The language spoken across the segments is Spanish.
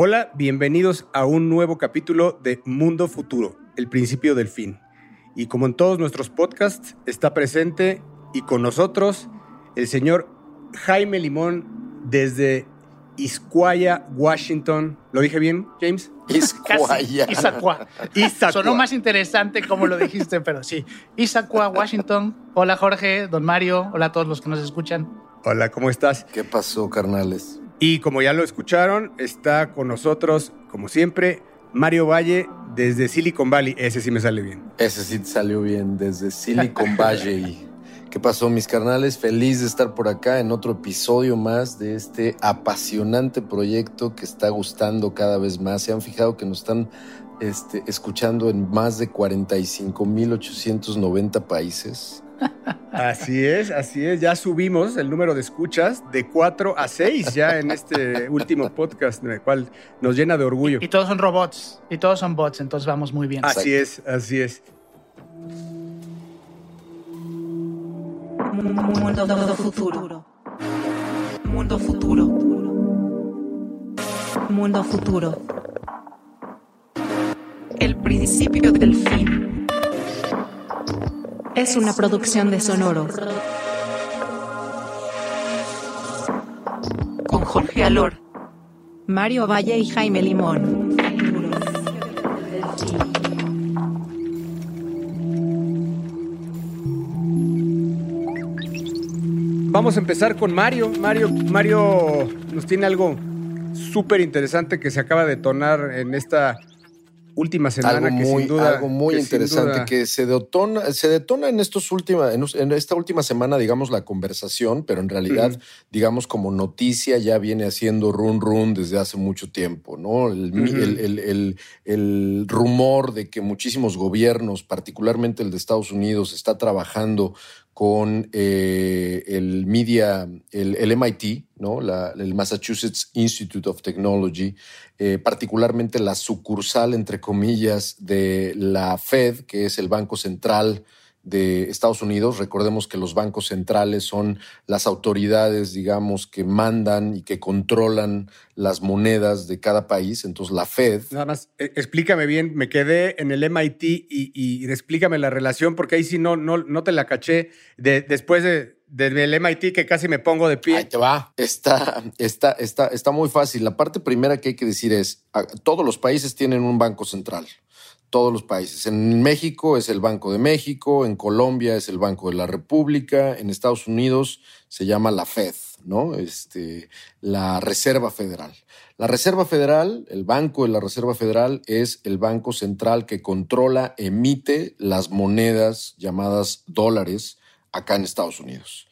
Hola, bienvenidos a un nuevo capítulo de Mundo Futuro, el principio del fin. Y como en todos nuestros podcasts, está presente y con nosotros el señor Jaime Limón desde Isquaya, Washington. ¿Lo dije bien, James? Isquaya. Issaquah. Sonó más interesante como lo dijiste, pero sí. Issaquah, Washington. Hola Jorge, don Mario. Hola a todos los que nos escuchan. Hola, ¿cómo estás? ¿Qué pasó, carnales? Y como ya lo escucharon, está con nosotros, como siempre, Mario Valle desde Silicon Valley. Ese sí me sale bien. Ese sí te salió bien, desde Silicon Valley. ¿Qué pasó, mis carnales? Feliz de estar por acá en otro episodio más de este apasionante proyecto que está gustando cada vez más. Se han fijado que nos están este, escuchando en más de 45.890 países. Así es, así es. Ya subimos el número de escuchas de 4 a 6 ya en este último podcast, el cual nos llena de orgullo. Y todos son robots, y todos son bots, entonces vamos muy bien. Así es, así es. Mundo futuro. Mundo futuro. Mundo futuro. El principio del fin. Es una producción de Sonoro. Con Jorge Alor, Mario Valle y Jaime Limón. Vamos a empezar con Mario. Mario, Mario nos tiene algo súper interesante que se acaba de detonar en esta última semana algo que muy, sin duda algo muy que interesante duda- que se detona, se detona en estos última, en, esta última semana, digamos, la conversación, pero en realidad, digamos, como noticia ya viene haciendo run run desde hace mucho tiempo, ¿no? El- el- el rumor de que muchísimos gobiernos, particularmente el de Estados Unidos, está trabajando con eh, el media, el, MIT, ¿no? La- el Massachusetts Institute of Technology, eh, particularmente la sucursal, entre comillas, de la Fed, que es el Banco Central de Estados Unidos. Recordemos que los bancos centrales son las autoridades, digamos, que mandan y que controlan las monedas de cada país. Entonces, la Fed Nada más, eh, explícame bien, me quedé en el MIT y, y explícame la relación, porque ahí sí no, no, no te la caché de, después de, del MIT que casi me pongo de Ahí pie. te va. Está, está, está, está muy fácil. La parte primera que hay que decir es, todos los países tienen un banco central. Todos los países. En México es el Banco de México, en Colombia es el Banco de la República, en Estados Unidos se llama la Fed, ¿no? Este, la Reserva Federal. La Reserva Federal, el Banco de la Reserva Federal es el banco central que controla, emite las monedas llamadas dólares acá en Estados Unidos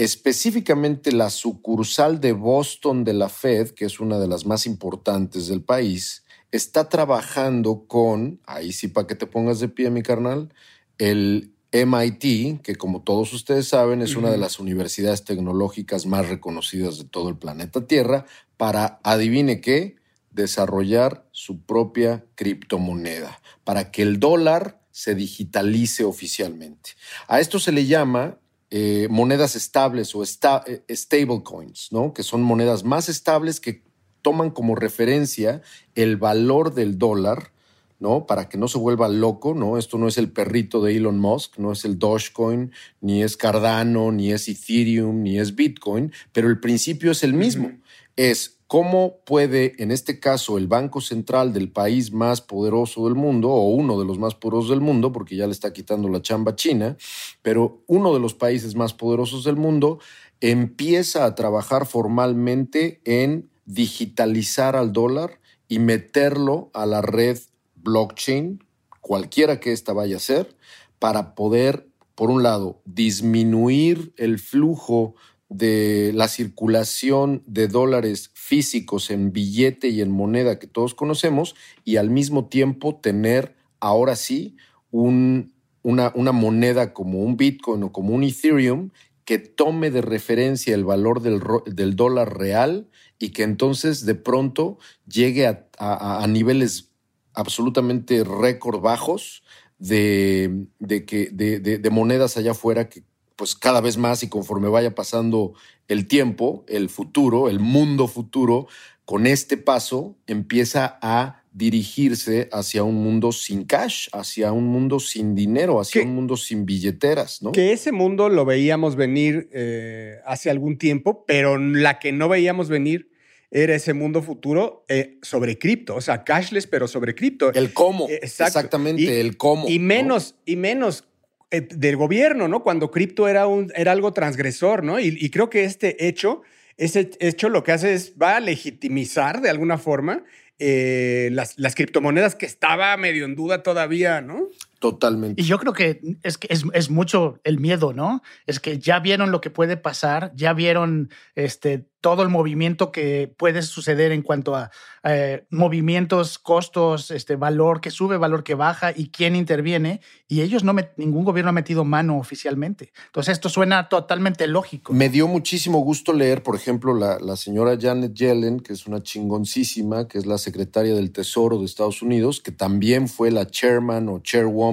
específicamente la sucursal de Boston de la Fed, que es una de las más importantes del país, está trabajando con, ahí sí para que te pongas de pie, mi carnal, el MIT, que como todos ustedes saben es una de las universidades tecnológicas más reconocidas de todo el planeta Tierra, para, adivine qué, desarrollar su propia criptomoneda, para que el dólar se digitalice oficialmente. A esto se le llama eh, monedas estables o esta, eh, stablecoins, ¿no? Que son monedas más estables que toman como referencia el valor del dólar, ¿no? Para que no se vuelva loco, ¿no? Esto no es el perrito de Elon Musk, no es el Dogecoin, ni es Cardano, ni es Ethereum, ni es Bitcoin, pero el principio es el mismo. Es cómo puede, en este caso, el Banco Central del país más poderoso del mundo, o uno de los más poderosos del mundo, porque ya le está quitando la chamba a China, pero uno de los países más poderosos del mundo empieza a trabajar formalmente en digitalizar al dólar y meterlo a la red blockchain, cualquiera que ésta vaya a ser, para poder, por un lado, disminuir el flujo de la circulación de dólares físicos en billete y en moneda que todos conocemos y al mismo tiempo tener ahora sí un, una, una moneda como un Bitcoin o como un Ethereum que tome de referencia el valor del, del dólar real y que entonces de pronto llegue a, a- niveles absolutamente récord bajos de, de, que, de- de monedas allá afuera que pues cada vez más y conforme vaya pasando el tiempo, el futuro, el mundo futuro, con este paso empieza a dirigirse hacia un mundo sin cash, hacia un mundo sin dinero, hacia un mundo sin billeteras, ¿no? Que ese mundo lo veíamos venir eh, hace algún tiempo, pero la que no veíamos venir era ese mundo futuro eh, sobre cripto, o sea, cashless, pero sobre cripto. El cómo, eh, exactamente, el cómo. Y menos, y menos del gobierno, ¿no? Cuando cripto era, un, era algo transgresor, ¿no? Y, y creo que este hecho, ese hecho lo que hace es, va a legitimizar de alguna forma eh, las, las, criptomonedas que estaba medio en duda todavía, ¿no? Totalmente. Y yo creo que es, es, es, mucho el miedo, ¿no? Es que ya vieron lo que puede pasar, ya vieron este, todo el movimiento que puede suceder en cuanto a eh, movimientos, costos, este, valor que sube, valor que baja y quién interviene. Y ellos no, ningún gobierno ha metido mano oficialmente. Entonces esto suena totalmente lógico. Me dio muchísimo gusto leer, por ejemplo, la, la señora Janet Yellen, que es una chingoncísima, que es la secretaria del Tesoro de Estados Unidos, que también fue la chairman o chairwoman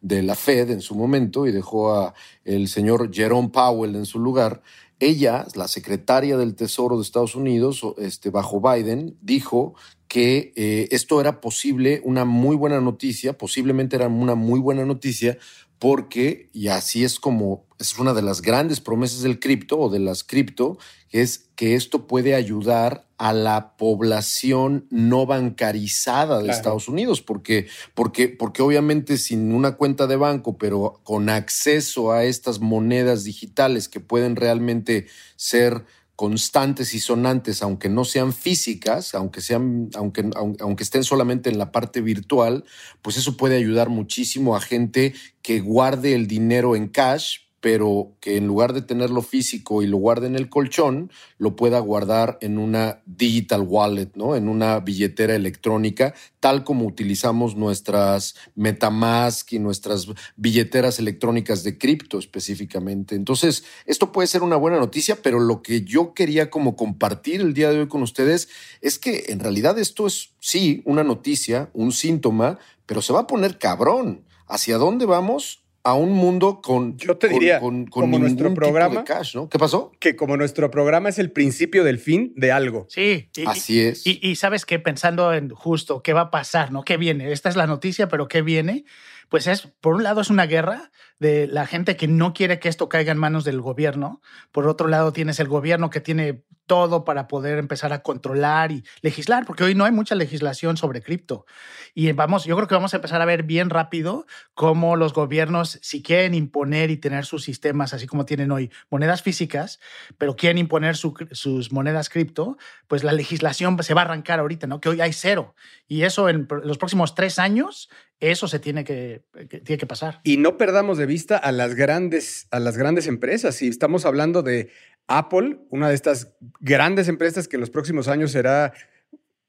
de la Fed en su momento y dejó a el señor Jerome Powell en su lugar. Ella, la secretaria del Tesoro de Estados Unidos, este, bajo Biden, dijo que eh, esto era posible, una muy buena noticia, posiblemente era una muy buena noticia, porque, y así es como es una de las grandes promesas del cripto o de las cripto, es que esto puede ayudar a la población no bancarizada de Estados Unidos, porque, porque, porque obviamente sin una cuenta de banco, pero con acceso a estas monedas digitales que pueden realmente ser constantes y sonantes, aunque no sean físicas, aunque sean, aunque, aunque estén solamente en la parte virtual, pues eso puede ayudar muchísimo a gente que guarde el dinero en cash, pero que en lugar de tenerlo físico y lo guarde en el colchón, lo pueda guardar en una digital wallet, ¿no? En una billetera electrónica, tal como utilizamos nuestras Metamask y nuestras billeteras electrónicas de cripto específicamente. Entonces, esto puede ser una buena noticia, pero lo que yo quería como compartir el día de hoy con ustedes es que en realidad esto es, sí, una noticia, un síntoma, pero se va a poner cabrón. ¿Hacia dónde vamos? A un mundo con, Yo te diría, con, como nuestro programa, cash, ¿no? ¿Qué pasó? Que como nuestro programa es el principio del fin de algo. Sí, así es. Y, sabes que pensando en justo qué va a pasar, ¿no? ¿Qué viene? Esta es la noticia, pero ¿qué viene? Pues es, por un lado, es una guerra de la gente que no quiere que esto caiga en manos del gobierno. Por otro lado, tienes el gobierno que tiene todo para poder empezar a controlar y legislar, porque hoy no hay mucha legislación sobre cripto. Y vamos, yo creo que vamos a empezar a ver bien rápido cómo los gobiernos, si quieren imponer y tener sus sistemas, así como tienen hoy monedas físicas, pero quieren imponer sus monedas cripto, pues la legislación se va a arrancar ahorita, ¿no? Que hoy hay cero. Y eso en los próximos tres años, eso se tiene que, que, tiene que pasar. Y no perdamos de vista a las grandes, a las grandes empresas. Si estamos hablando de Apple, una de estas grandes empresas que en los próximos años será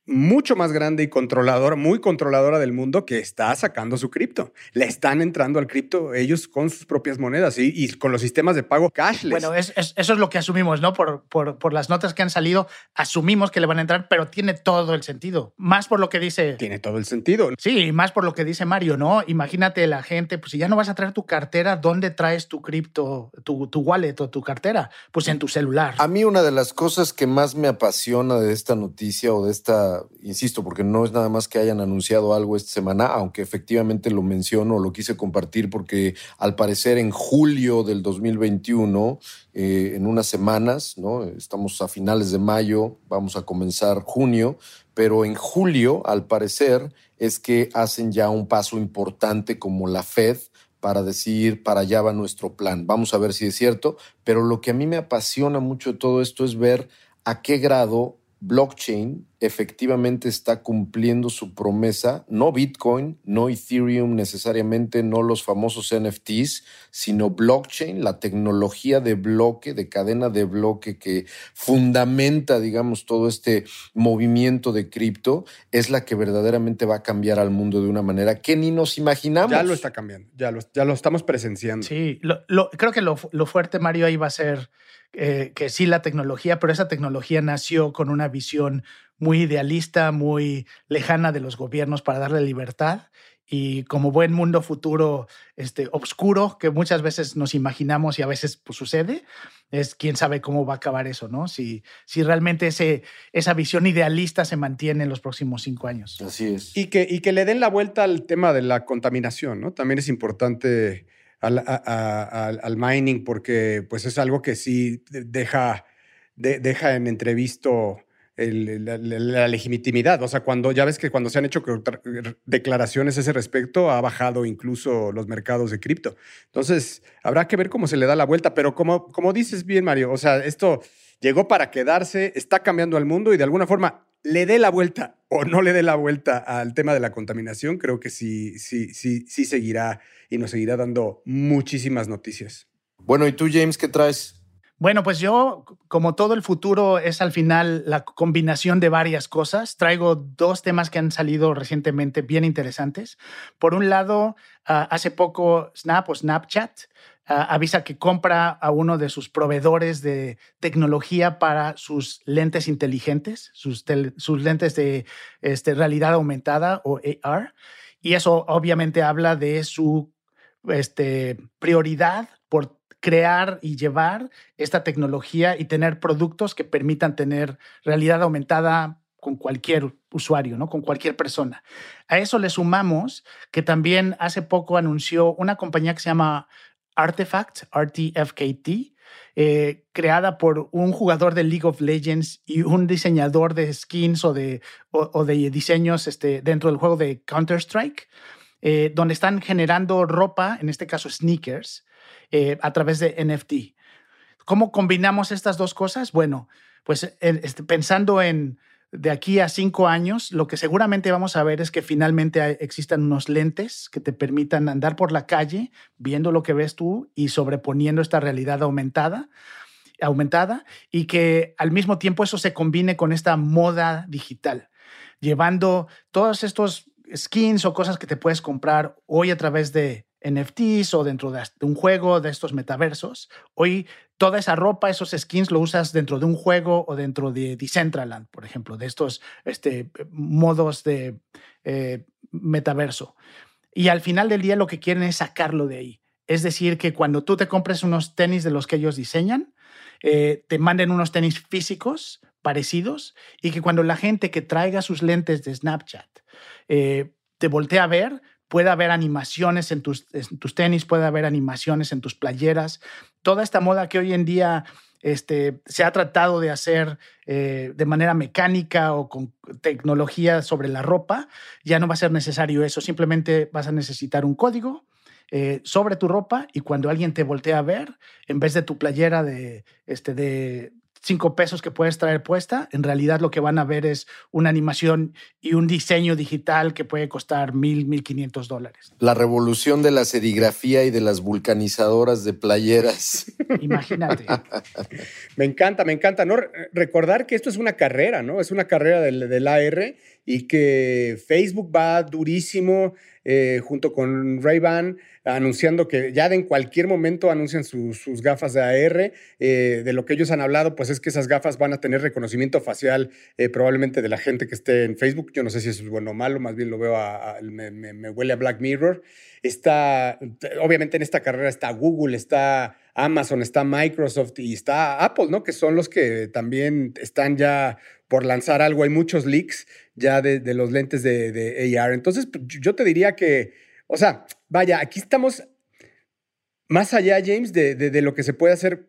mucho más grande y controladora, muy controladora del mundo que está sacando su cripto. Le están entrando al cripto ellos con sus propias monedas y, con los sistemas de pago cashless. Bueno, eso es lo que asumimos, ¿no? Por, por, las notas que han salido, asumimos que le van a entrar, pero tiene todo el sentido. Más por lo que dice... Tiene todo el sentido. Sí, más por lo que dice Mario, ¿no? Imagínate la gente, pues si ya no vas a traer tu cartera, ¿dónde traes tu cripto, tu, tu wallet o tu cartera? Pues en tu celular. A mí una de las cosas que más me apasiona de esta noticia o de esta insisto, porque no es nada más que hayan anunciado algo esta semana, aunque efectivamente lo menciono, lo quise compartir porque al parecer en julio del 2021, eh, en unas semanas, ¿no? estamos a finales de mayo, vamos a comenzar junio, pero en julio, al parecer, es que hacen ya un paso importante como la Fed para decir, para allá va nuestro plan. Vamos a ver si es cierto, pero lo que a mí me apasiona mucho de todo esto es ver a qué grado blockchain efectivamente está cumpliendo su promesa, no Bitcoin, no Ethereum necesariamente, no los famosos NFTs, sino blockchain, la tecnología de bloque, de cadena de bloque que fundamenta, digamos, todo este movimiento de cripto, es la que verdaderamente va a cambiar al mundo de una manera que ni nos imaginamos. Ya lo está cambiando, ya lo, ya lo estamos presenciando. Sí, creo que lo, lo fuerte, Mario, ahí va a ser eh, que sí la tecnología, pero esa tecnología nació con una visión muy idealista, muy lejana de los gobiernos para darle libertad. y como buen mundo futuro este, oscuro que muchas veces nos imaginamos y a veces pues, sucede, es quién sabe cómo va a acabar eso, ¿no? Si, si realmente ese, esa visión idealista se mantiene en los próximos cinco años. Así es. Y que, y que le den la vuelta al tema de la contaminación, ¿no? También es importante al, al mining porque pues es algo que sí deja, deja en entrevisto la, legitimidad. O sea, cuando ya ves que cuando se han hecho declaraciones a ese respecto, ha bajado incluso los mercados de cripto. Entonces, habrá que ver cómo se le da la vuelta. Pero como, como dices bien, Mario, o sea, esto llegó para quedarse, está cambiando al mundo y de alguna forma le dé la vuelta o no le dé la vuelta al tema de la contaminación, creo que sí, sí, sí, sí seguirá y nos seguirá dando muchísimas noticias. Bueno, ¿y tú, James, qué traes? Bueno, pues yo, como todo el futuro es al final la combinación de varias cosas, traigo dos temas que han salido recientemente bien interesantes. Por un lado, ah, hace poco Snap o Snapchat avisa que compra a uno de sus proveedores de tecnología para sus lentes inteligentes, sus, sus lentes de este, realidad aumentada o AR. Y eso obviamente habla de su este, prioridad por crear y llevar esta tecnología y tener productos que permitan tener realidad aumentada con cualquier usuario, ¿no? con cualquier persona. A eso le sumamos que también hace poco anunció una compañía que se llama Artifact, RTFKT, eh, creada por un jugador de League of Legends y un diseñador de skins o de, o, de diseños este, dentro del juego de Counter-Strike, eh, donde están generando ropa, en este caso sneakers, eh, a través de NFT. ¿Cómo combinamos estas dos cosas? Bueno, pues este, pensando en de aquí a cinco años, lo que seguramente vamos a ver es que finalmente existan unos lentes que te permitan andar por la calle viendo lo que ves tú y sobreponiendo esta realidad aumentada aumentada y que al mismo tiempo eso se combine con esta moda digital, llevando todos estos skins o cosas que te puedes comprar hoy a través de NFTs o dentro de un juego de estos metaversos. Hoy toda esa ropa, esos skins lo usas dentro de un juego o dentro de Decentraland, por ejemplo, de estos este, modos de eh, metaverso. Y al final del día lo que quieren es sacarlo de ahí. Es decir, que cuando tú te compres unos tenis de los que ellos diseñan, eh, te manden unos tenis físicos parecidos y que cuando la gente que traiga sus lentes de Snapchat eh, te voltea a ver, puede haber animaciones en tus, tenis, puede haber animaciones en tus playeras. Toda esta moda que hoy en día este, se ha tratado de hacer eh, de manera mecánica o con tecnología sobre la ropa, ya no va a ser necesario eso. Simplemente vas a necesitar un código eh, sobre tu ropa y cuando alguien te voltea a ver, en vez de tu playera de, este, de, cinco pesos que puedes traer puesta, en realidad lo que van a ver es una animación y un diseño digital que puede costar mil, mil quinientos dólares. La revolución de la serigrafía y de las vulcanizadoras de playeras. Imagínate. me encanta, me encanta. ¿no? Recordar que esto es una carrera, ¿no? Es una carrera del, del AR y que Facebook va durísimo eh, junto con Ray-Ban anunciando que ya en cualquier momento anuncian sus gafas de AR. Eh, de lo que ellos han hablado, pues es que esas gafas van a tener reconocimiento facial eh, probablemente de la gente que esté en Facebook. Yo no sé si eso es bueno o malo, más bien lo veo, a, me, huele a Black Mirror. Está, obviamente en esta carrera está Google, está Amazon, está Microsoft y está Apple, ¿no? Que son los que también están ya por lanzar algo. Hay muchos leaks ya de, los lentes de, de, AR. Entonces, pues, yo te diría que, o sea, vaya, aquí estamos más allá, James, de, lo que se puede hacer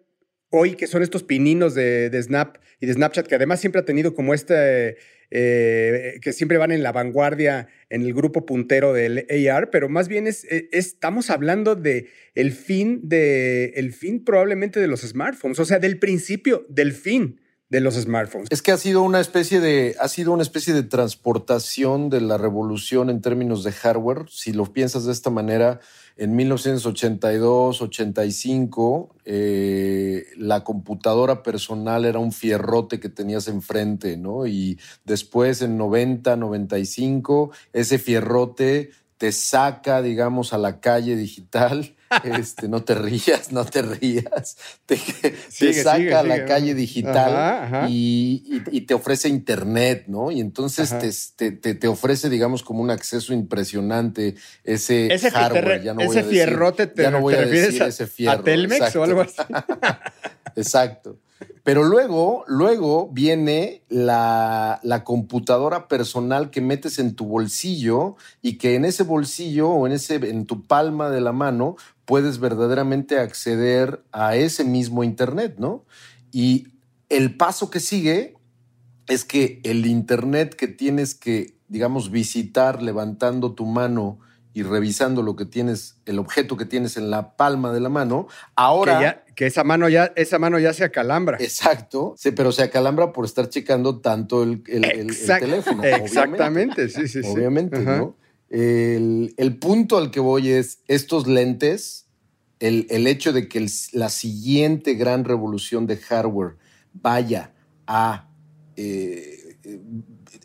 hoy, que son estos pininos de, Snap y de Snapchat, que además siempre ha tenido como este, eh, que siempre van en la vanguardia en el grupo puntero del AR, pero más bien es, estamos hablando de el fin de, el fin probablemente de los smartphones, o sea, del principio, del fin de los smartphones. Es que ha sido una especie de, ha sido una especie de transportación de la revolución en términos de hardware. Si lo piensas de esta manera, en 1982, 85, eh, la computadora personal era un fierrote que tenías enfrente, ¿no? Y después en 90, 95, ese fierrote te saca, digamos, a la calle digital. Este, no te rías, no te rías. Te, saca a la calle digital Y, te ofrece internet, ¿no? Y entonces te, te, ofrece, digamos, como un acceso impresionante ese, hardware. Ya no ese fierrote te, ya no voy a decir ese fierro. ¿A Telmex o algo así? Exacto. Pero luego, luego viene la, computadora personal que metes en tu bolsillo y que en ese bolsillo o en, ese, en tu palma de la mano puedes verdaderamente acceder a ese mismo Internet, ¿no? Y el paso que sigue es que el Internet que tienes que, digamos, visitar levantando tu mano y revisando lo que tienes, el objeto que tienes en la palma de la mano, ahora... Que, esa, mano ya, esa mano ya se acalambra. Exacto, sí, pero se acalambra por estar checando tanto el, teléfono. Exactamente, sí, sí, sí. Obviamente, ¿no? El, punto al que voy es estos lentes, el, hecho de que la siguiente gran revolución de hardware vaya a eh,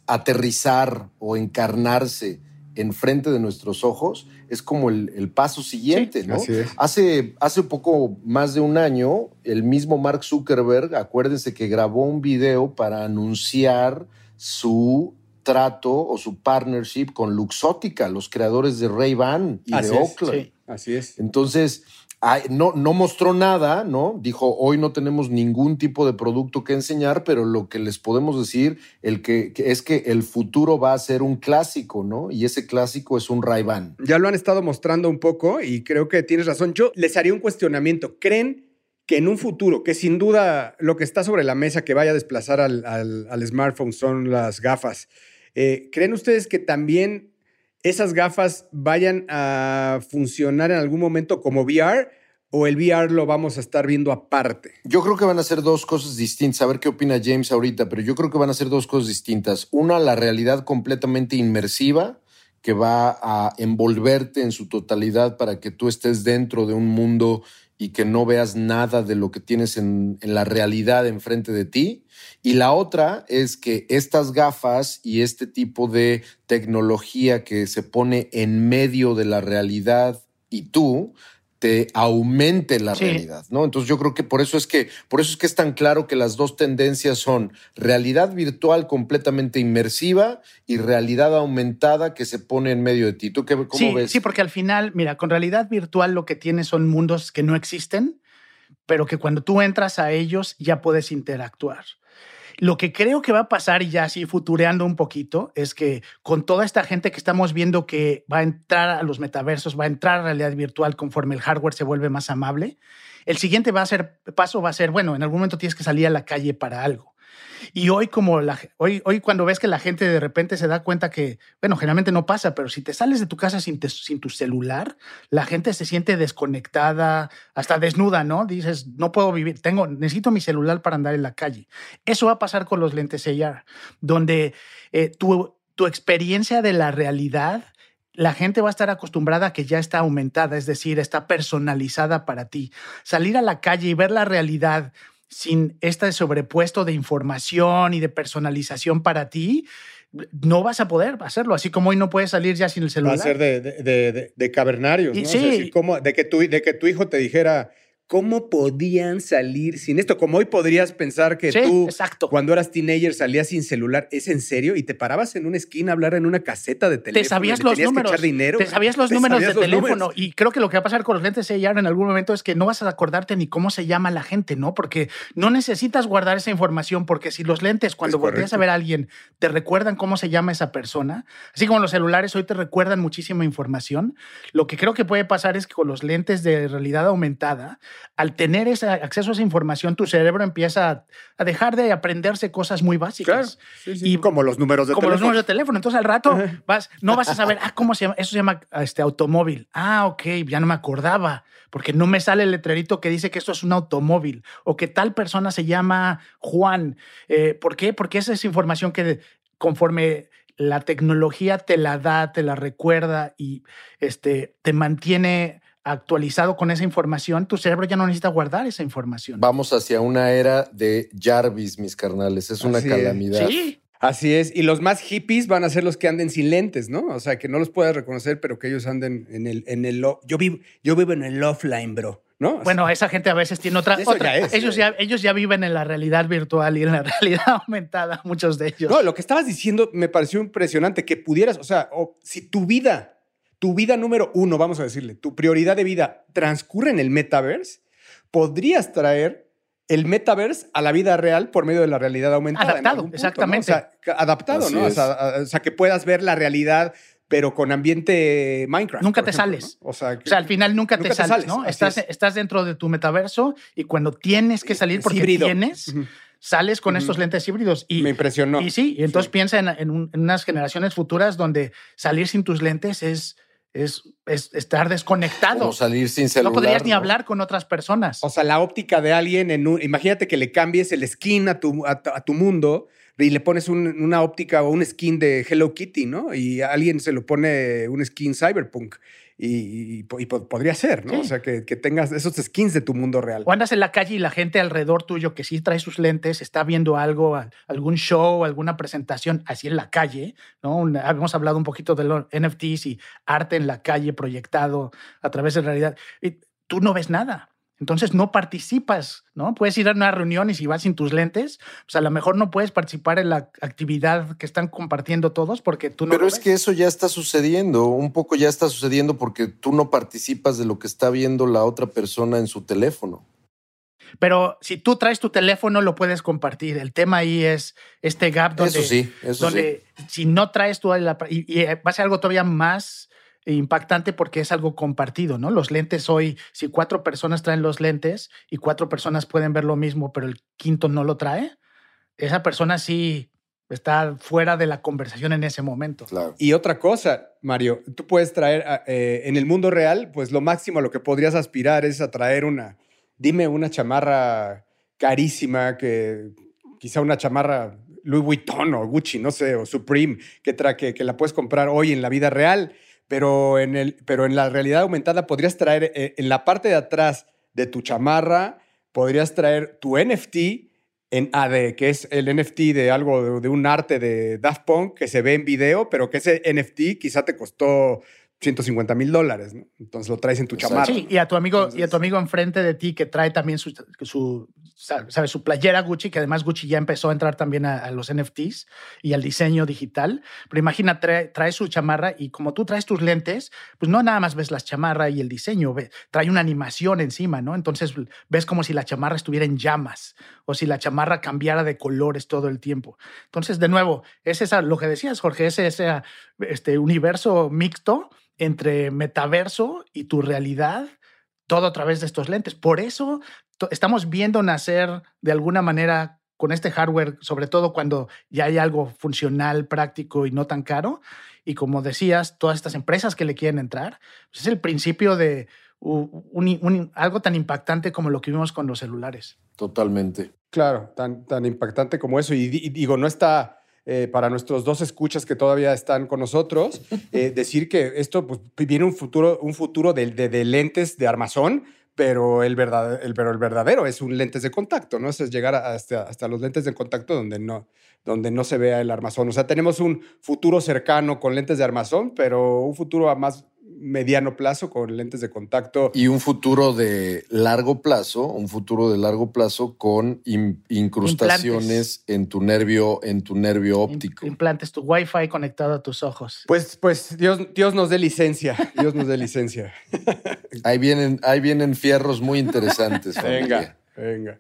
aterrizar o encarnarse enfrente de nuestros ojos es como el, paso siguiente, ¿no? Hace, hace poco más de un año, el mismo Mark Zuckerberg, acuérdense que grabó un video para anunciar su trato o su partnership con Luxótica, los creadores de Ray-Ban y de Oakland. así es. Entonces, no, no mostró nada, ¿no? Dijo, hoy no tenemos ningún tipo de producto que enseñar, pero lo que les podemos decir es que el futuro va a ser un clásico, ¿no? Y ese clásico es un ray Ya lo han estado mostrando un poco y creo que tienes razón. Yo les haría un cuestionamiento. ¿Creen que en un futuro, que sin duda lo que está sobre la mesa que vaya a desplazar al, smartphone son las gafas, eh, ¿creen ustedes que también esas gafas vayan a funcionar en algún momento como VR o el VR lo vamos a estar viendo aparte? Yo creo que van a ser dos cosas distintas. A ver qué opina James ahorita, pero yo creo que van a ser dos cosas distintas. Una, la realidad completamente inmersiva que va a envolverte en su totalidad para que tú estés dentro de un mundo y que no veas nada de lo que tienes en, en, la realidad enfrente de ti. Y la otra es que estas gafas y este tipo de tecnología que se pone en medio de la realidad y tú te aumente la realidad, ¿no? Entonces yo creo que por eso es que por eso es que es tan claro que las dos tendencias son realidad virtual completamente inmersiva y realidad aumentada que se pone en medio de ti. ¿Tú qué, cómo ves? Sí, porque al final, mira, con realidad virtual lo que tienes son mundos que no existen, pero que cuando tú entras a ellos ya puedes interactuar. Lo que creo que va a pasar, y ya así futureando un poquito, es que con toda esta gente que estamos viendo que va a entrar a los metaversos, va a entrar a realidad virtual conforme el hardware se vuelve más amable, el siguiente paso va a ser, bueno, en algún momento tienes que salir a la calle para algo. Y hoy, como hoy, hoy cuando ves que la gente de repente se da cuenta que, bueno, generalmente no pasa, pero si te sales de tu casa sin, sin tu celular, la gente se siente desconectada, hasta desnuda, ¿no? Dices, no puedo vivir, tengo, necesito mi celular para andar en la calle. Eso va a pasar con los lentes AR, donde eh, tu, tu experiencia de la realidad la gente va a estar acostumbrada a que ya está aumentada, es decir, está personalizada para ti. Salir a la calle y ver la realidad sin este sobrepuesto de información y de personalización para ti, no vas a poder hacerlo, así como hoy no puedes salir ya sin el celular. Va a ser de, de, de, cavernarios, ¿no? Sí. como de, que tu, de que tu hijo te dijera, ¿Cómo podían salir sin esto? Como hoy podrías pensar que tú, cuando eras teenager, salías sin celular. ¿Es en serio? Y te parabas en una esquina a hablar en una caseta de teléfono. Te sabías los números. dinero. Te sabías los números de teléfono. Y creo que lo que va a pasar con los lentes AR en algún momento es que no vas a acordarte ni cómo se llama la gente, ¿no? Porque no necesitas guardar esa información, porque si los lentes, cuando volteas a ver a alguien, te recuerdan cómo se llama esa persona, así como los celulares hoy te recuerdan muchísima información, lo que creo que puede pasar es que con los lentes de realidad aumentada, al tener ese acceso a esa información, tu cerebro empieza a, dejar de aprenderse cosas muy básicas. Y como los números de como los números de teléfono. Entonces al rato vas, no vas a saber, ah, ¿cómo se llama? Eso se llama este, automóvil. Ah, ok, ya no me acordaba, porque no me sale el letrerito que dice que esto es un automóvil o que tal persona se llama Juan. Eh, ¿Por qué? Porque esa es información que conforme la tecnología te la da, te la recuerda y este, te mantiene actualizado con esa información, tu cerebro ya no necesita guardar esa información. Vamos hacia una era de Jarvis, mis carnales. Es una calamidad. Sí. Así es. Y los más hippies van a ser los que anden sin lentes, ¿no? O sea, que no los puedas reconocer, pero que ellos anden en el... En el yo, vivo, yo vivo en el offline, bro. ¿No? Bueno, esa gente a veces tiene otra. Eso otra- ya es, ellos, ya, ellos ya viven en la realidad virtual y en la realidad aumentada, muchos de ellos. No, lo que estabas diciendo me pareció impresionante, que pudieras, o sea, o si tu vida, tu vida número uno, vamos a decirle, tu prioridad de vida transcurre en el metaverse, podrías traer el metaverse a la vida real por medio de la realidad aumentada. en Adaptado, punto, exactamente. ¿no? O sea, adaptado, Así ¿no? O sea, a- o sea, que puedas ver la realidad, pero con ambiente Minecraft. Nunca te ejemplo, sales. ¿no? O sea, que- O sea, al final nunca, Nunca te te sales, ¿no? Estás, es. estás dentro de tu metaverso y cuando tienes que salir porque híbrido. tienes, sales con Ujú. estos lentes híbridos. Y, me impresionó. y sí, y entonces Sí. piensa en, en un- en unas generaciones futuras donde salir sin tus lentes es, es, es estar desconectado. Como salir sin celular. no podrías ni ¿no? hablar con otras personas. O sea, la óptica de alguien en un. Imagínate que le cambies el skin a tu, a, tu- a tu mundo y le pones un- una óptica o un skin de Hello Kitty, ¿no? Y alguien se lo pone un skin cyberpunk. Y, y po- y po- podría ser, ¿no? Sí. O sea, que, que tengas esos skins de tu mundo real. O andas en la calle y la gente alrededor tuyo que sí trae sus lentes, está viendo algo, al- algún show, alguna presentación así en la calle, ¿no? Habíamos hablado un poquito de los NFTs y arte en la calle proyectado a través de realidad. Y tú no ves nada. Entonces no participas, ¿no? Puedes ir a una reunión y si vas sin tus lentes, pues a lo mejor no puedes participar en la actividad que están compartiendo todos porque tú no Pero lo es ves. que eso ya está sucediendo, un poco ya está sucediendo porque tú no participas de lo que está viendo la otra persona en su teléfono. Pero si tú traes tu teléfono, lo puedes compartir. El tema ahí es este gap donde, eso sí, eso sí. donde si no traes tú la, y, y va a ser algo todavía más impactante porque es algo compartido, ¿no? Los lentes hoy, si cuatro personas traen los lentes y cuatro personas pueden ver lo mismo, pero el quinto no lo trae, esa persona sí está fuera de la conversación en ese momento. Claro. Y otra cosa, Mario, tú puedes traer a- eh, en el mundo real, pues lo máximo a lo que podrías aspirar es a traer una, dime una chamarra carísima, que quizá una chamarra Louis Vuitton o Gucci, no sé, o Supreme, que, tra- que, que la puedes comprar hoy en la vida real, pero en, el, pero en la realidad aumentada podrías traer eh, en la parte de atrás de tu chamarra, podrías traer tu NFT en AD, que es el NFT de algo, de, de un arte de Daft Punk que se ve en video, pero que ese NFT quizá te costó 150 mil dólares, ¿no? Entonces lo traes en tu chamarra. Sí, y a tu amigo, y a Entonces- tu amigo enfrente de ti que trae también su, su, ¿sabes? su playera Gucci, que además Gucci ya empezó a entrar también a, a los NFTs y al diseño digital. Pero imagina, trae, trae su chamarra y como tú traes tus lentes, pues no nada más ves la chamarra y el diseño, ve- trae una animación encima, ¿no? Entonces ves como si la chamarra estuviera en llamas o si la chamarra cambiara de colores todo el tiempo. Entonces, de nuevo, es esa, lo que decías, Jorge, es ese este universo mixto entre metaverso y tu realidad, todo a través de estos lentes. Por eso estamos viendo nacer de alguna manera con este hardware, sobre todo cuando ya hay algo funcional, práctico y no tan caro. Y como decías, todas estas empresas que le quieren entrar, pues es el principio de u- un- un- algo tan impactante como lo que vimos con los celulares. Totalmente. Claro, tan, tan impactante como eso. Y digo, no está eh, para nuestros dos escuchas que todavía están con nosotros, eh, decir que esto pues, viene un futuro, un futuro de, de- de lentes de armazón, pero el, verdad, el, pero el verdadero es un lentes de contacto, ¿no? Eso es llegar hasta, hasta los lentes de contacto donde no, donde no se vea el armazón. O sea, tenemos un futuro cercano con lentes de armazón, pero un futuro a más mediano plazo con lentes de contacto. Y un futuro de largo plazo, un futuro de largo plazo con in- incrustaciones en tu nervio, en tu nervio óptico. Implantes tu Wi-Fi conectado a tus ojos. Pues, pues Dios, Dios nos dé licencia, Dios nos dé licencia. Ahí vienen, ahí vienen fierros muy interesantes. familia. Venga, venga.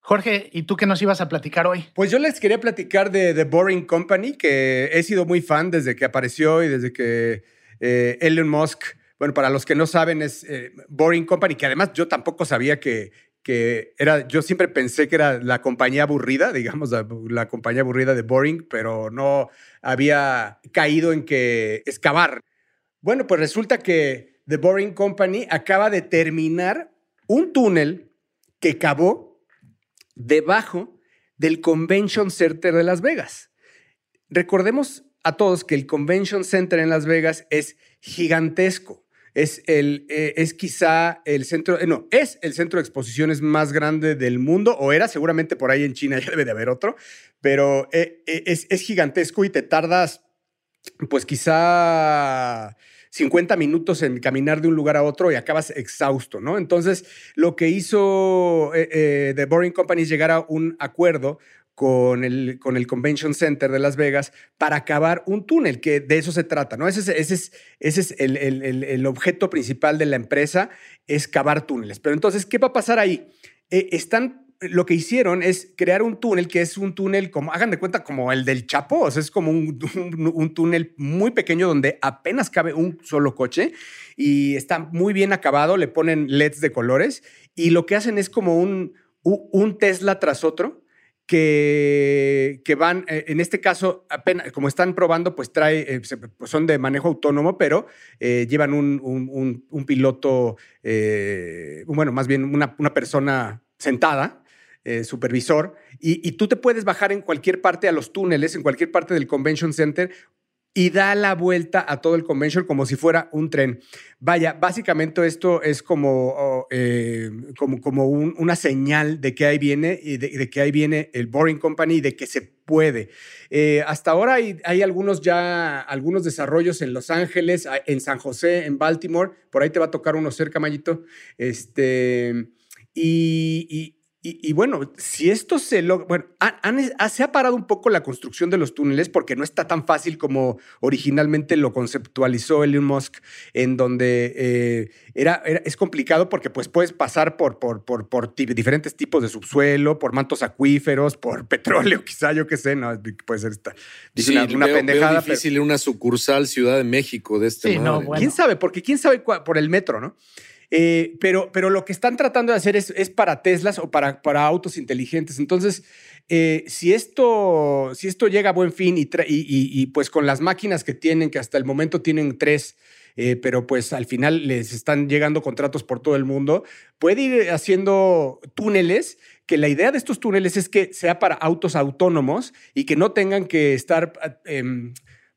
Jorge, ¿y tú qué nos ibas a platicar hoy? Pues yo les quería platicar de The Boring Company, que he sido muy fan desde que apareció y desde que eh, Elon Musk, bueno, para los que no saben, es eh, Boring Company, que además yo tampoco sabía que, que era, yo siempre pensé que era la compañía aburrida, digamos, la, la compañía aburrida de Boring, pero no había caído en que excavar. Bueno, pues resulta que The Boring Company acaba de terminar un túnel que cavó debajo del Convention Center de Las Vegas. Recordemos a todos que el Convention Center en Las Vegas es gigantesco. Es, el, eh, es quizá el centro, eh, no, es el centro de exposiciones más grande del mundo, o era seguramente por ahí en China, ya debe de haber otro, pero eh, es, es gigantesco y te tardas, pues quizá 50 minutos en caminar de un lugar a otro y acabas exhausto, ¿no? Entonces, lo que hizo The Boring Company es llegar a un acuerdo con el, con el Convention Center de Las Vegas para acabar un túnel, que de eso se trata, ¿no? Ese es, ese es, ese es el, el, el, objeto principal de la empresa, es cavar túneles. Pero entonces, ¿qué va a pasar ahí? Eh, están lo que hicieron es crear un túnel que es un túnel como, hagan de cuenta, como el del Chapo, o sea, es como un, un, un, túnel muy pequeño donde apenas cabe un solo coche y está muy bien acabado, le ponen LEDs de colores y lo que hacen es como un, un Tesla tras otro que, van, eh, en este caso, apenas, como están probando, pues trae, eh, pues son de manejo autónomo, pero eh, llevan un, un, un piloto, bueno, más bien una, una persona sentada, supervisor, y, y, tú te puedes bajar en cualquier parte a los túneles, en cualquier parte del convention center, y da la vuelta a todo el convention como si fuera un tren. Vaya, básicamente esto es como, eh, como, como una señal de que ahí viene y de, que ahí viene el Boring Company y de que se puede. Eh, hasta ahora hay, hay, algunos ya, algunos desarrollos en Los Ángeles, en San José, en Baltimore, por ahí te va a tocar uno cerca, Mayito. Este, y y, bueno, si esto se logra, bueno, se ha parado un poco la construcción de los túneles porque no está tan fácil como originalmente lo conceptualizó Elon Musk, en donde eh, era, es complicado porque pues puedes pasar por, por, por, por diferentes tipos de subsuelo, por mantos acuíferos, por petróleo, quizá, yo qué sé, no, puede ser esta, sí, una, una pendejada. difícil una sucursal Ciudad de México de este sí, no, ¿Quién sabe? Porque quién sabe por el metro, ¿no? Eh, pero, pero lo que están tratando de hacer es, para Teslas o para, para autos inteligentes. Entonces, eh, si, esto, si esto llega a buen fin y, pues con las máquinas que tienen, que hasta el momento tienen tres, eh, pero pues al final les están llegando contratos por todo el mundo, puede ir haciendo túneles que la idea de estos túneles es que sea para autos autónomos y que no tengan que estar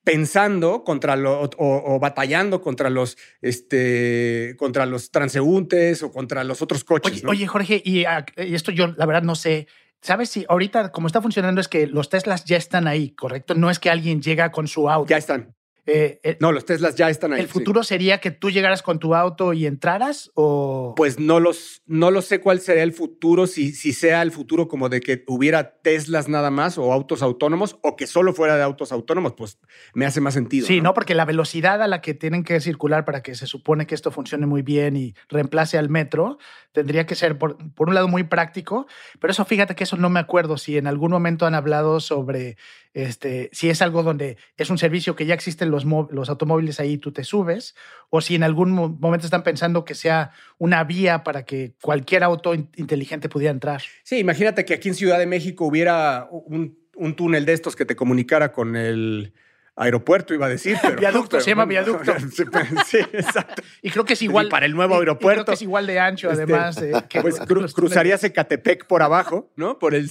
pensando contra lo, o, batallando contra los, este, contra los transeúntes o contra los otros coches. Oye, Jorge, y, esto yo la verdad no sé. ¿Sabes si ahorita como está funcionando es que los Teslas ya están ahí, correcto? No es que alguien llega con su auto. Ya están. Eh, eh, no, los Teslas ya están ahí. ¿El futuro sería que tú llegaras con tu auto y entraras o...? Pues no, los, no lo sé cuál sería el futuro, si, si sea el futuro como de que hubiera Teslas nada más o autos autónomos o que solo fuera de autos autónomos, pues me hace más sentido. Sí, ¿no? Porque la velocidad a la que tienen que circular para que se supone que esto funcione muy bien y reemplace al metro tendría que ser, por, por un lado, muy práctico, pero eso fíjate que eso no me acuerdo si en algún momento han hablado sobre este, si es algo donde es un servicio que ya existen los, los automóviles ahí, tú te subes, o si en algún momento están pensando que sea una vía para que cualquier auto inteligente pudiera entrar. Sí, imagínate que aquí en Ciudad de México hubiera un, un túnel de estos que te comunicara con el aeropuerto, iba a decir. Pero, viaducto, se llama viaducto. sí, exacto. Y creo que es igual. para el nuevo aeropuerto. es igual de ancho, este, además. Eh, pues cruzarías Ecatepec por abajo, ¿no? Por el,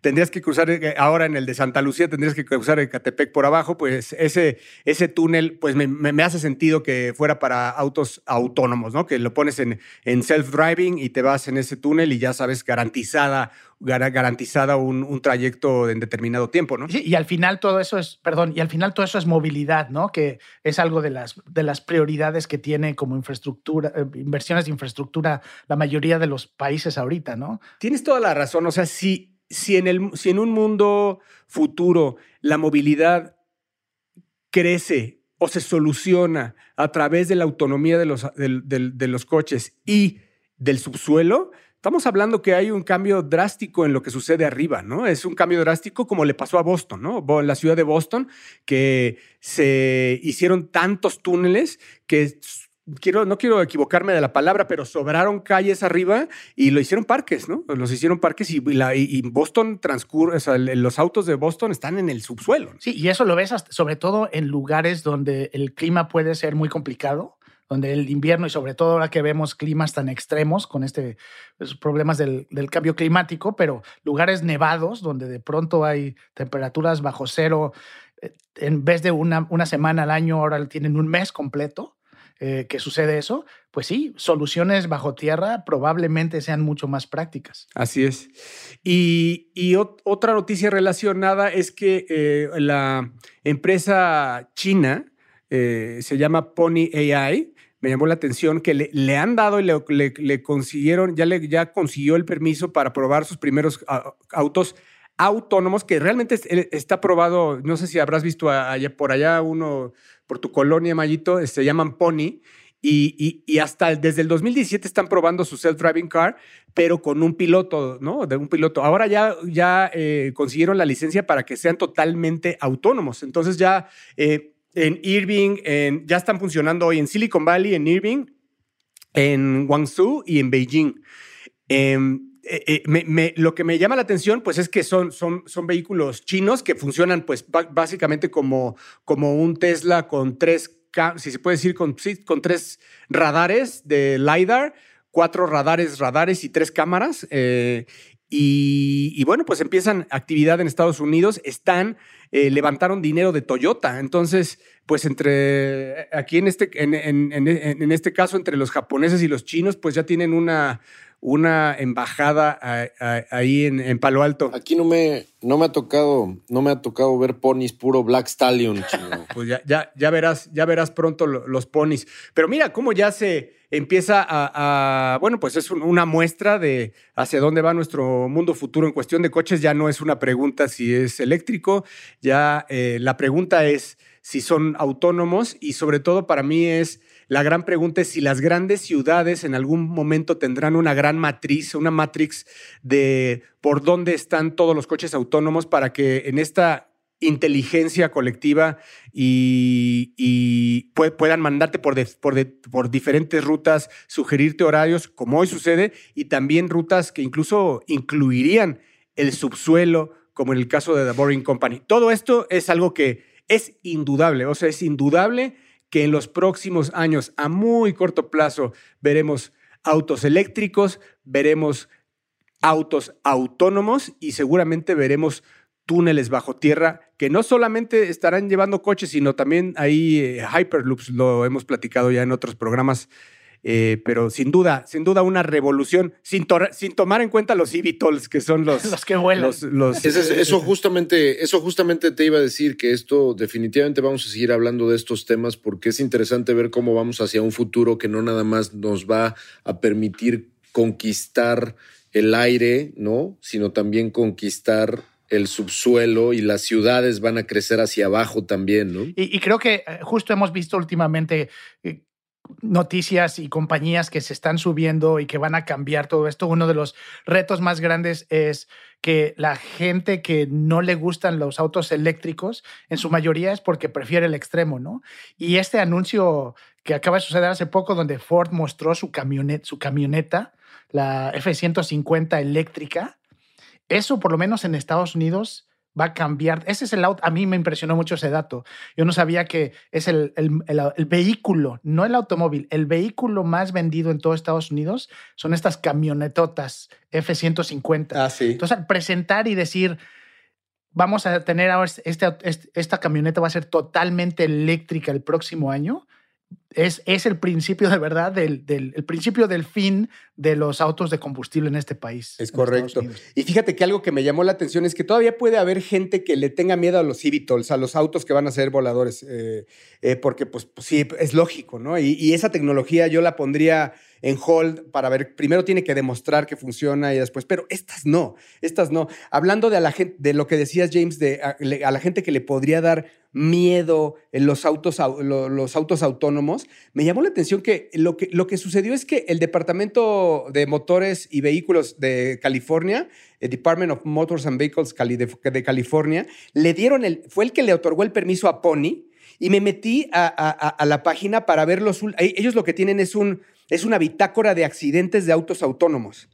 tendrías que cruzar, eh, ahora en el de Santa Lucía, tendrías que cruzar Ecatepec por abajo, pues ese, ese túnel, pues me, me, hace sentido que fuera para autos autónomos, ¿no? Que lo pones en, en self-driving y te vas en ese túnel y ya sabes, garantizada garantizada un, un, trayecto en determinado tiempo, ¿no? Sí, y al final todo eso es, perdón, y al final todo eso es movilidad, ¿no? Que es algo de las, de las prioridades que tiene como infraestructura, eh, inversiones de infraestructura la mayoría de los países ahorita, ¿no? Tienes toda la razón, o sea, si, si, en, el, si en un mundo futuro la movilidad crece o se soluciona a través de la autonomía de los, de, de los coches y del subsuelo, Estamos hablando que hay un cambio drástico en lo que sucede arriba, ¿no? Es un cambio drástico como le pasó a Boston, ¿no? En la ciudad de Boston, que se hicieron tantos túneles que quiero, no quiero equivocarme de la palabra, pero sobraron calles arriba y lo hicieron parques, ¿no? Los hicieron parques y, Boston transcurre, o sea, los autos de Boston están en el subsuelo. Sí, y eso lo ves sobre todo en lugares donde el clima puede ser muy complicado donde el invierno y sobre todo ahora que vemos climas tan extremos con este pues, problemas del, cambio climático, pero lugares nevados donde de pronto hay temperaturas bajo cero, eh, en vez de una, una semana al año, ahora tienen un mes completo. eh, que sucede eso, pues sí, soluciones bajo tierra probablemente sean mucho más prácticas. Así es. Y, otra noticia relacionada es que eh, la empresa china se llama Pony AI. Me llamó la atención que le, han dado y le, consiguieron, ya, le, ya consiguió el permiso para probar sus primeros autos autónomos, que realmente está probado, no sé si habrás visto por allá uno, por tu colonia, Mayito, se llaman Pony, y, hasta desde el 2017 están probando su self-driving car, pero con un piloto, ¿no? De un piloto. Ahora ya, ya eh, consiguieron la licencia para que sean totalmente autónomos. Entonces ya eh, en Irving, en, ya están funcionando hoy en Silicon Valley, en Irving, en Guangzhou y en Beijing. Em, eh, lo que me llama la atención, pues es que son, son, son vehículos chinos que funcionan, pues básicamente como, como un Tesla con tres si se puede decir, con, con tres radares de LiDAR, cuatro radares, radares y tres cámaras. Eh, y, bueno, pues empiezan actividad en Estados Unidos, están, eh, levantaron dinero de Toyota. Entonces, pues entre, aquí en este, en, en este caso, entre los japoneses y los chinos, pues ya tienen una, una embajada ahí en, Palo Alto. Aquí no me, no me ha tocado, no me ha tocado ver ponis puro Black Stallion. pues ya, ya, ya, verás, ya verás pronto los ponis. Pero mira cómo ya se empieza a, bueno, pues es una muestra de hacia dónde va nuestro mundo futuro en cuestión de coches. Ya no es una pregunta si es eléctrico, ya eh, la pregunta es si son autónomos y sobre todo para mí es la gran pregunta es si las grandes ciudades en algún momento tendrán una gran matriz, una matrix de por dónde están todos los coches autónomos para que en esta inteligencia colectiva y, puedan mandarte por, por, diferentes rutas, sugerirte horarios, como hoy sucede, y también rutas que incluso incluirían el subsuelo, como en el caso de The Boring Company. Todo esto es algo que es indudable, o sea, es indudable que en los próximos años, a muy corto plazo, veremos autos eléctricos, veremos autos autónomos y seguramente veremos túneles bajo tierra que no solamente estarán llevando coches, sino también ahí eh, Hyperloops, lo hemos platicado ya en otros programas eh, pero sin duda, sin duda una revolución, sin, sin tomar en cuenta los eVTOLs, que son los, los que vuelan. eso, justamente, eso justamente te iba a decir, que esto definitivamente vamos a seguir hablando de estos temas porque es interesante ver cómo vamos hacia un futuro que no nada más nos va a permitir conquistar el aire, ¿no? Sino también conquistar el subsuelo y las ciudades van a crecer hacia abajo también, ¿no? y, creo que eh, justo hemos visto últimamente eh, noticias y compañías que se están subiendo y que van a cambiar todo esto. Uno de los retos más grandes es que la gente que no le gustan los autos eléctricos, en su mayoría es porque prefiere el extremo, ¿no? Y este anuncio que acaba de suceder hace poco, donde Ford mostró su, camioneta, su camioneta, la F-150 eléctrica, eso por lo menos en Estados Unidos va a cambiar. Ese es el auto. A mí me impresionó mucho ese dato. Yo no sabía que es el, el, vehículo, no el automóvil, el vehículo más vendido en todo Estados Unidos son estas camionetotas F-150. Ah, sí. Entonces, al presentar y decir, vamos a tener ahora este, este, esta camioneta va a ser totalmente eléctrica el próximo año, es, es, el principio de verdad, del, del el principio del fin de los autos de combustible en este país. Es correcto. Y fíjate que algo que me llamó la atención es que todavía puede haber gente que le tenga miedo a los eVTOLs, a los autos que van a ser voladores, eh, eh, porque pues, pues, sí, es lógico, ¿no? Y, y, esa tecnología yo la pondría en hold para ver, primero tiene que demostrar que funciona y después, pero estas no, estas no. Hablando de, la gente, de lo que decías, James, de a, la gente que le podría dar miedo en los autos, los autos autónomos, me llamó la atención que lo, que sucedió es que el Departamento de Motores y Vehículos de California, el Department of Motors and Vehicles de, California, le dieron el, fue el que le otorgó el permiso a Pony y me metí a, a la página para ver los... Ellos lo que tienen es un es una bitácora de accidentes de autos autónomos.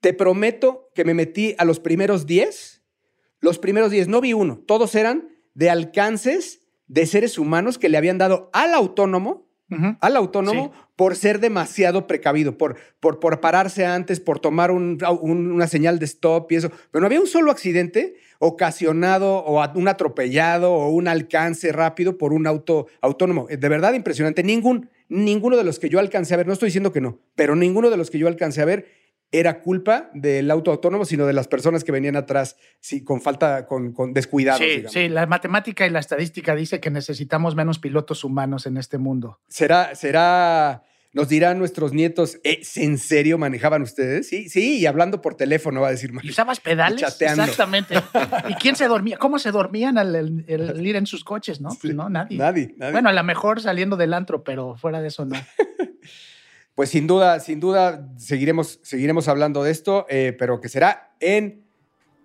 Te prometo que me metí a los primeros 10. Los primeros 10, no vi uno. Todos eran de alcances de seres humanos que le habían dado al autónomo, al autónomo, por ser demasiado precavido, por, por, por pararse antes, por tomar una señal de stop y eso. Pero no había un solo accidente ocasionado o un atropellado o un alcance rápido por un auto autónomo. De verdad impresionante. Ningún, ninguno de los que yo alcancé a ver, no estoy diciendo que no, pero ninguno de los que yo alcancé a ver era culpa del auto autónomo, sino de las personas que venían atrás, sí, con falta, con, con descuidados. Sí, digamos. sí, la matemática y la estadística dice que necesitamos menos pilotos humanos en este mundo. Será, será, nos dirán nuestros nietos, ¿eh, ¿en serio manejaban ustedes? Sí, sí, y hablando por teléfono, va a decir ¿Y usabas pedales? chateando. Exactamente. ¿Y quién se dormía? ¿Cómo se dormían al, al- al ir en sus coches? No, pues Sí, no, nadie. Nadie, nadie. Bueno, a lo mejor saliendo del antro, pero fuera de eso no. Pues sin duda, sin duda, seguiremos, seguiremos hablando de esto, eh, pero que será en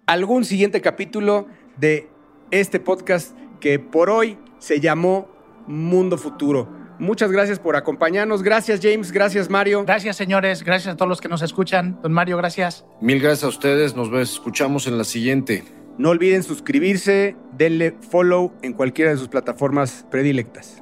algún siguiente capítulo de este podcast que por hoy se llamó Mundo Futuro. Muchas gracias por acompañarnos. Gracias, James. Gracias, Mario. Gracias, señores. Gracias a todos los que nos escuchan. Don Mario, gracias. Mil gracias a ustedes. Nos escuchamos en la siguiente. No olviden suscribirse, denle follow en cualquiera de sus plataformas predilectas.